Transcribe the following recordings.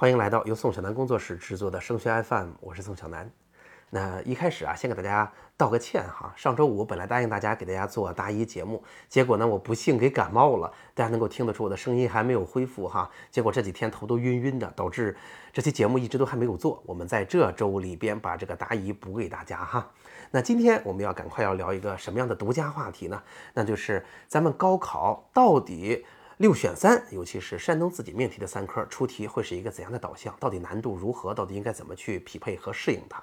欢迎来到由宋小南工作室制作的升学 FM，我是宋小南。那一开始啊，先给大家道个歉哈。上周五本来答应大家给大家做答疑节目，结果呢，我不幸给感冒了。大家能够听得出我的声音还没有恢复哈。结果这几天头都晕晕的，导致这期节目一直都还没有做。我们在这周里边把这个答疑补给大家哈。那今天我们要赶快要聊一个什么样的独家话题呢？那就是咱们高考到底。六选三，尤其是山东自己命题的三科出题会是一个怎样的导向？到底难度如何？到底应该怎么去匹配和适应它？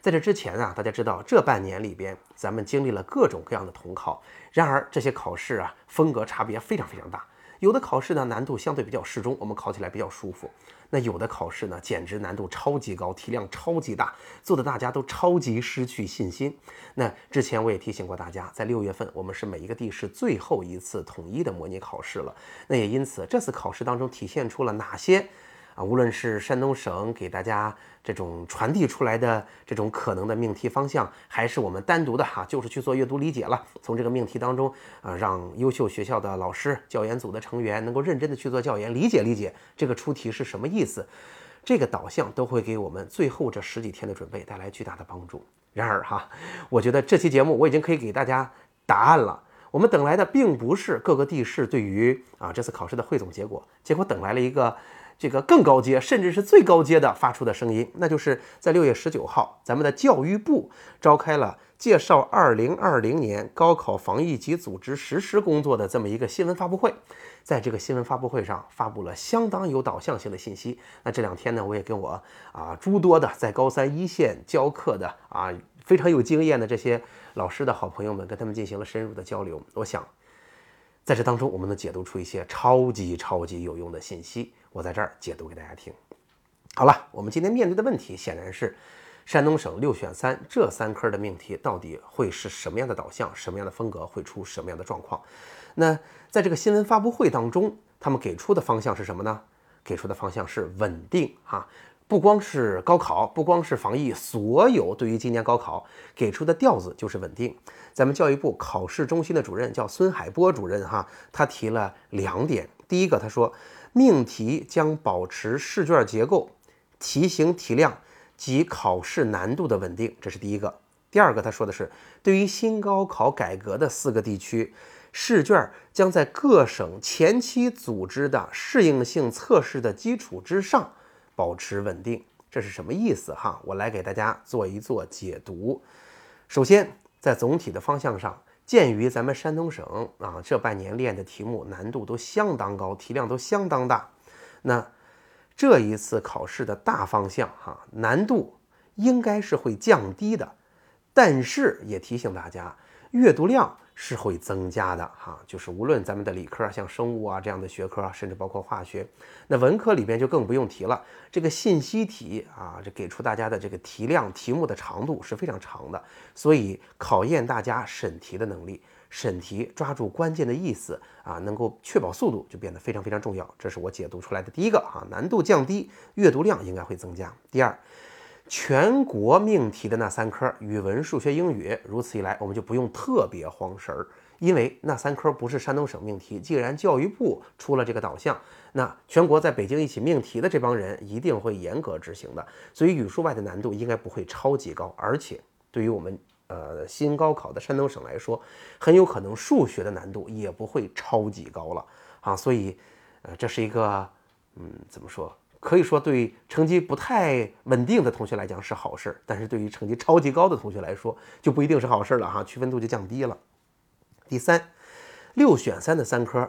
在这之前啊，大家知道这半年里边，咱们经历了各种各样的统考，然而这些考试啊，风格差别非常非常大。有的考试呢难度相对比较适中，我们考起来比较舒服。那有的考试呢简直难度超级高，题量超级大，做的大家都超级失去信心。那之前我也提醒过大家，在六月份我们是每一个地市最后一次统一的模拟考试了。那也因此这次考试当中体现出了哪些？啊，无论是山东省给大家这种传递出来的这种可能的命题方向，还是我们单独的哈，就是去做阅读理解了。从这个命题当中啊，让优秀学校的老师、教研组的成员能够认真的去做教研，理解理解这个出题是什么意思。这个导向都会给我们最后这十几天的准备带来巨大的帮助。然而哈，我觉得这期节目我已经可以给大家答案了。我们等来的并不是各个地市对于啊这次考试的汇总结果，结果等来了一个。这个更高阶，甚至是最高阶的发出的声音，那就是在六月十九号，咱们的教育部召开了介绍二零二零年高考防疫及组织实施工作的这么一个新闻发布会。在这个新闻发布会上，发布了相当有导向性的信息。那这两天呢，我也跟我啊诸多的在高三一线教课的啊非常有经验的这些老师的好朋友们，跟他们进行了深入的交流。我想，在这当中，我们能解读出一些超级超级有用的信息。我在这儿解读给大家听。好了，我们今天面对的问题显然是山东省六选三这三科的命题到底会是什么样的导向，什么样的风格，会出什么样的状况？那在这个新闻发布会当中，他们给出的方向是什么呢？给出的方向是稳定哈，不光是高考，不光是防疫，所有对于今年高考给出的调子就是稳定。咱们教育部考试中心的主任叫孙海波主任哈，他提了两点，第一个他说。命题将保持试卷结构、题型题量及考试难度的稳定，这是第一个。第二个，他说的是，对于新高考改革的四个地区，试卷将在各省前期组织的适应性测试的基础之上保持稳定。这是什么意思？哈，我来给大家做一做解读。首先，在总体的方向上。鉴于咱们山东省啊这半年练的题目难度都相当高，题量都相当大，那这一次考试的大方向哈难度应该是会降低的，但是也提醒大家阅读量。是会增加的哈，就是无论咱们的理科，像生物啊这样的学科啊，甚至包括化学，那文科里边就更不用提了。这个信息题啊，这给出大家的这个题量、题目的长度是非常长的，所以考验大家审题的能力，审题抓住关键的意思啊，能够确保速度就变得非常非常重要。这是我解读出来的第一个哈，难度降低，阅读量应该会增加。第二。全国命题的那三科，语文、数学、英语，如此一来，我们就不用特别慌神儿，因为那三科不是山东省命题。既然教育部出了这个导向，那全国在北京一起命题的这帮人一定会严格执行的。所以语数外的难度应该不会超级高，而且对于我们呃新高考的山东省来说，很有可能数学的难度也不会超级高了啊。所以，呃，这是一个嗯，怎么说？可以说，对成绩不太稳定的同学来讲是好事，但是对于成绩超级高的同学来说就不一定是好事了哈，区分度就降低了。第三，六选三的三科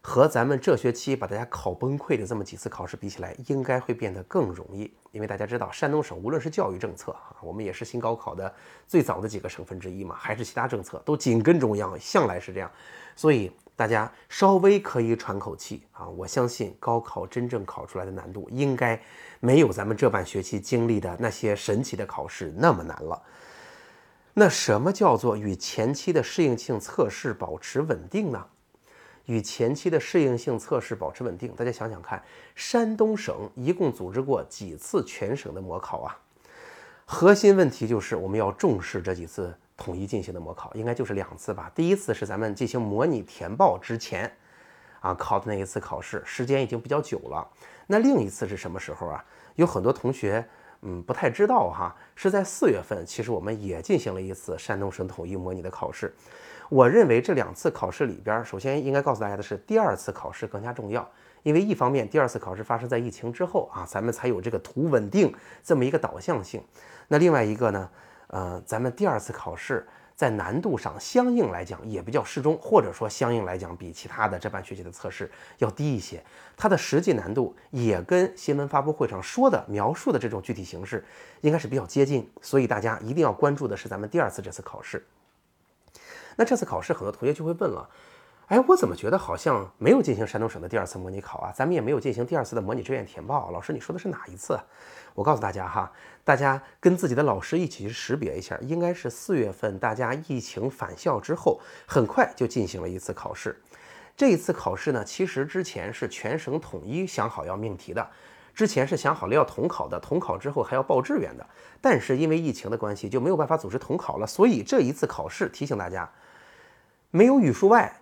和咱们这学期把大家考崩溃的这么几次考试比起来，应该会变得更容易，因为大家知道，山东省无论是教育政策啊，我们也是新高考的最早的几个省份之一嘛，还是其他政策都紧跟中央，向来是这样，所以。大家稍微可以喘口气啊！我相信高考真正考出来的难度应该没有咱们这半学期经历的那些神奇的考试那么难了。那什么叫做与前期的适应性测试保持稳定呢？与前期的适应性测试保持稳定，大家想想看，山东省一共组织过几次全省的模考啊？核心问题就是我们要重视这几次。统一进行的模考应该就是两次吧。第一次是咱们进行模拟填报之前，啊考的那一次考试，时间已经比较久了。那另一次是什么时候啊？有很多同学。嗯，不太知道哈，是在四月份，其实我们也进行了一次山东省统一模拟的考试。我认为这两次考试里边，首先应该告诉大家的是，第二次考试更加重要，因为一方面，第二次考试发生在疫情之后啊，咱们才有这个图稳定这么一个导向性。那另外一个呢，呃，咱们第二次考试。在难度上，相应来讲也比较适中，或者说相应来讲比其他的这半学期的测试要低一些。它的实际难度也跟新闻发布会上说的描述的这种具体形式应该是比较接近，所以大家一定要关注的是咱们第二次这次考试。那这次考试，很多同学就会问了。哎，我怎么觉得好像没有进行山东省的第二次模拟考啊？咱们也没有进行第二次的模拟志愿填报。老师，你说的是哪一次？我告诉大家哈，大家跟自己的老师一起去识别一下，应该是四月份大家疫情返校之后，很快就进行了一次考试。这一次考试呢，其实之前是全省统一想好要命题的，之前是想好了要统考的，统考之后还要报志愿的。但是因为疫情的关系，就没有办法组织统考了。所以这一次考试提醒大家，没有语数外。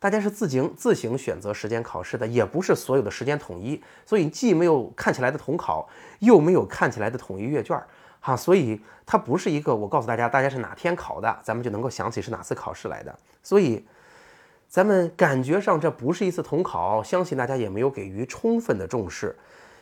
大家是自行自行选择时间考试的，也不是所有的时间统一，所以既没有看起来的统考，又没有看起来的统一阅卷儿，哈，所以它不是一个我告诉大家大家是哪天考的，咱们就能够想起是哪次考试来的。所以，咱们感觉上这不是一次统考，相信大家也没有给予充分的重视。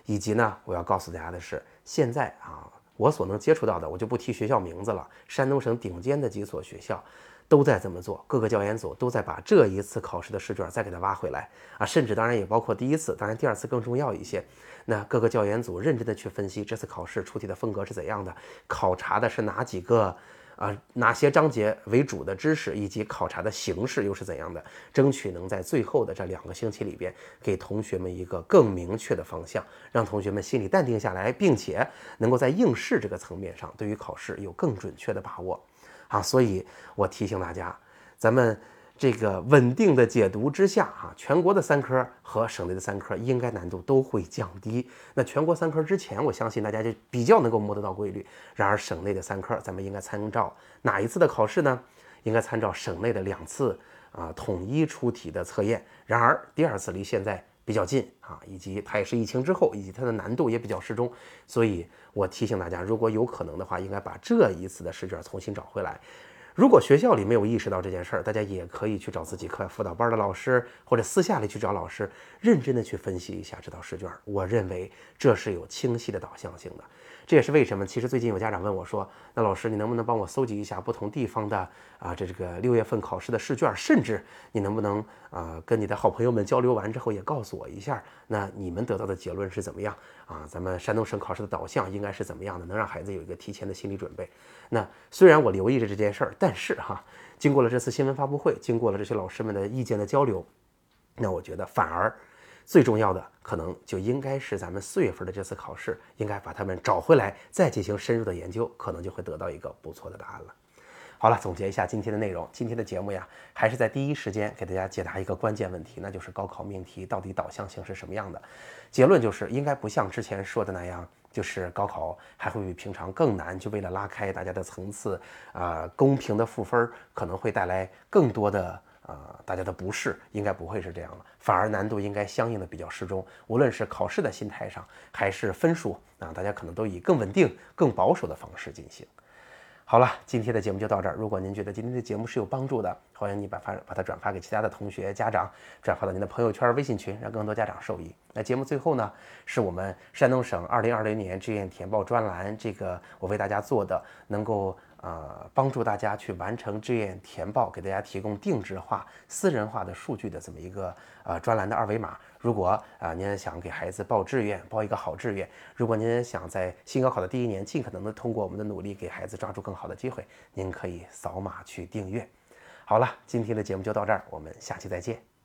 以及呢，我要告诉大家的是，现在啊，我所能接触到的，我就不提学校名字了，山东省顶尖的几所学校。都在这么做，各个教研组都在把这一次考试的试卷再给它挖回来啊，甚至当然也包括第一次，当然第二次更重要一些。那各个教研组认真的去分析这次考试出题的风格是怎样的，考察的是哪几个啊哪些章节为主的知识，以及考察的形式又是怎样的，争取能在最后的这两个星期里边给同学们一个更明确的方向，让同学们心里淡定下来，并且能够在应试这个层面上对于考试有更准确的把握。啊，所以我提醒大家，咱们这个稳定的解读之下，哈，全国的三科和省内的三科应该难度都会降低。那全国三科之前，我相信大家就比较能够摸得到规律。然而省内的三科，咱们应该参照哪一次的考试呢？应该参照省内的两次啊统一出题的测验。然而第二次离现在。比较近啊，以及它也是疫情之后，以及它的难度也比较适中，所以我提醒大家，如果有可能的话，应该把这一次的试卷重新找回来。如果学校里没有意识到这件事儿，大家也可以去找自己课外辅导班的老师，或者私下里去找老师，认真的去分析一下这道试卷。我认为这是有清晰的导向性的。这也是为什么，其实最近有家长问我说：“那老师，你能不能帮我搜集一下不同地方的啊，这这个六月份考试的试卷？甚至你能不能啊，跟你的好朋友们交流完之后，也告诉我一下，那你们得到的结论是怎么样啊？咱们山东省考试的导向应该是怎么样的？能让孩子有一个提前的心理准备。那虽然我留意着这件事儿，但是哈，经过了这次新闻发布会，经过了这些老师们的意见的交流，那我觉得反而。”最重要的可能就应该是咱们四月份的这次考试，应该把他们找回来，再进行深入的研究，可能就会得到一个不错的答案了。好了，总结一下今天的内容，今天的节目呀，还是在第一时间给大家解答一个关键问题，那就是高考命题到底导向性是什么样的？结论就是应该不像之前说的那样，就是高考还会比平常更难，就为了拉开大家的层次，啊，公平的赋分可能会带来更多的。啊，大家的不适应该不会是这样了，反而难度应该相应的比较适中。无论是考试的心态上，还是分数啊，大家可能都以更稳定、更保守的方式进行。好了，今天的节目就到这儿。如果您觉得今天的节目是有帮助的，欢迎你把发把它转发给其他的同学、家长，转发到您的朋友圈、微信群，让更多家长受益。那节目最后呢，是我们山东省二零二零年志愿填报专栏，这个我为大家做的，能够。呃，帮助大家去完成志愿填报，给大家提供定制化、私人化的数据的这么一个呃专栏的二维码。如果啊您想给孩子报志愿，报一个好志愿，如果您想在新高考的第一年尽可能的通过我们的努力给孩子抓住更好的机会，您可以扫码去订阅。好了，今天的节目就到这儿，我们下期再见。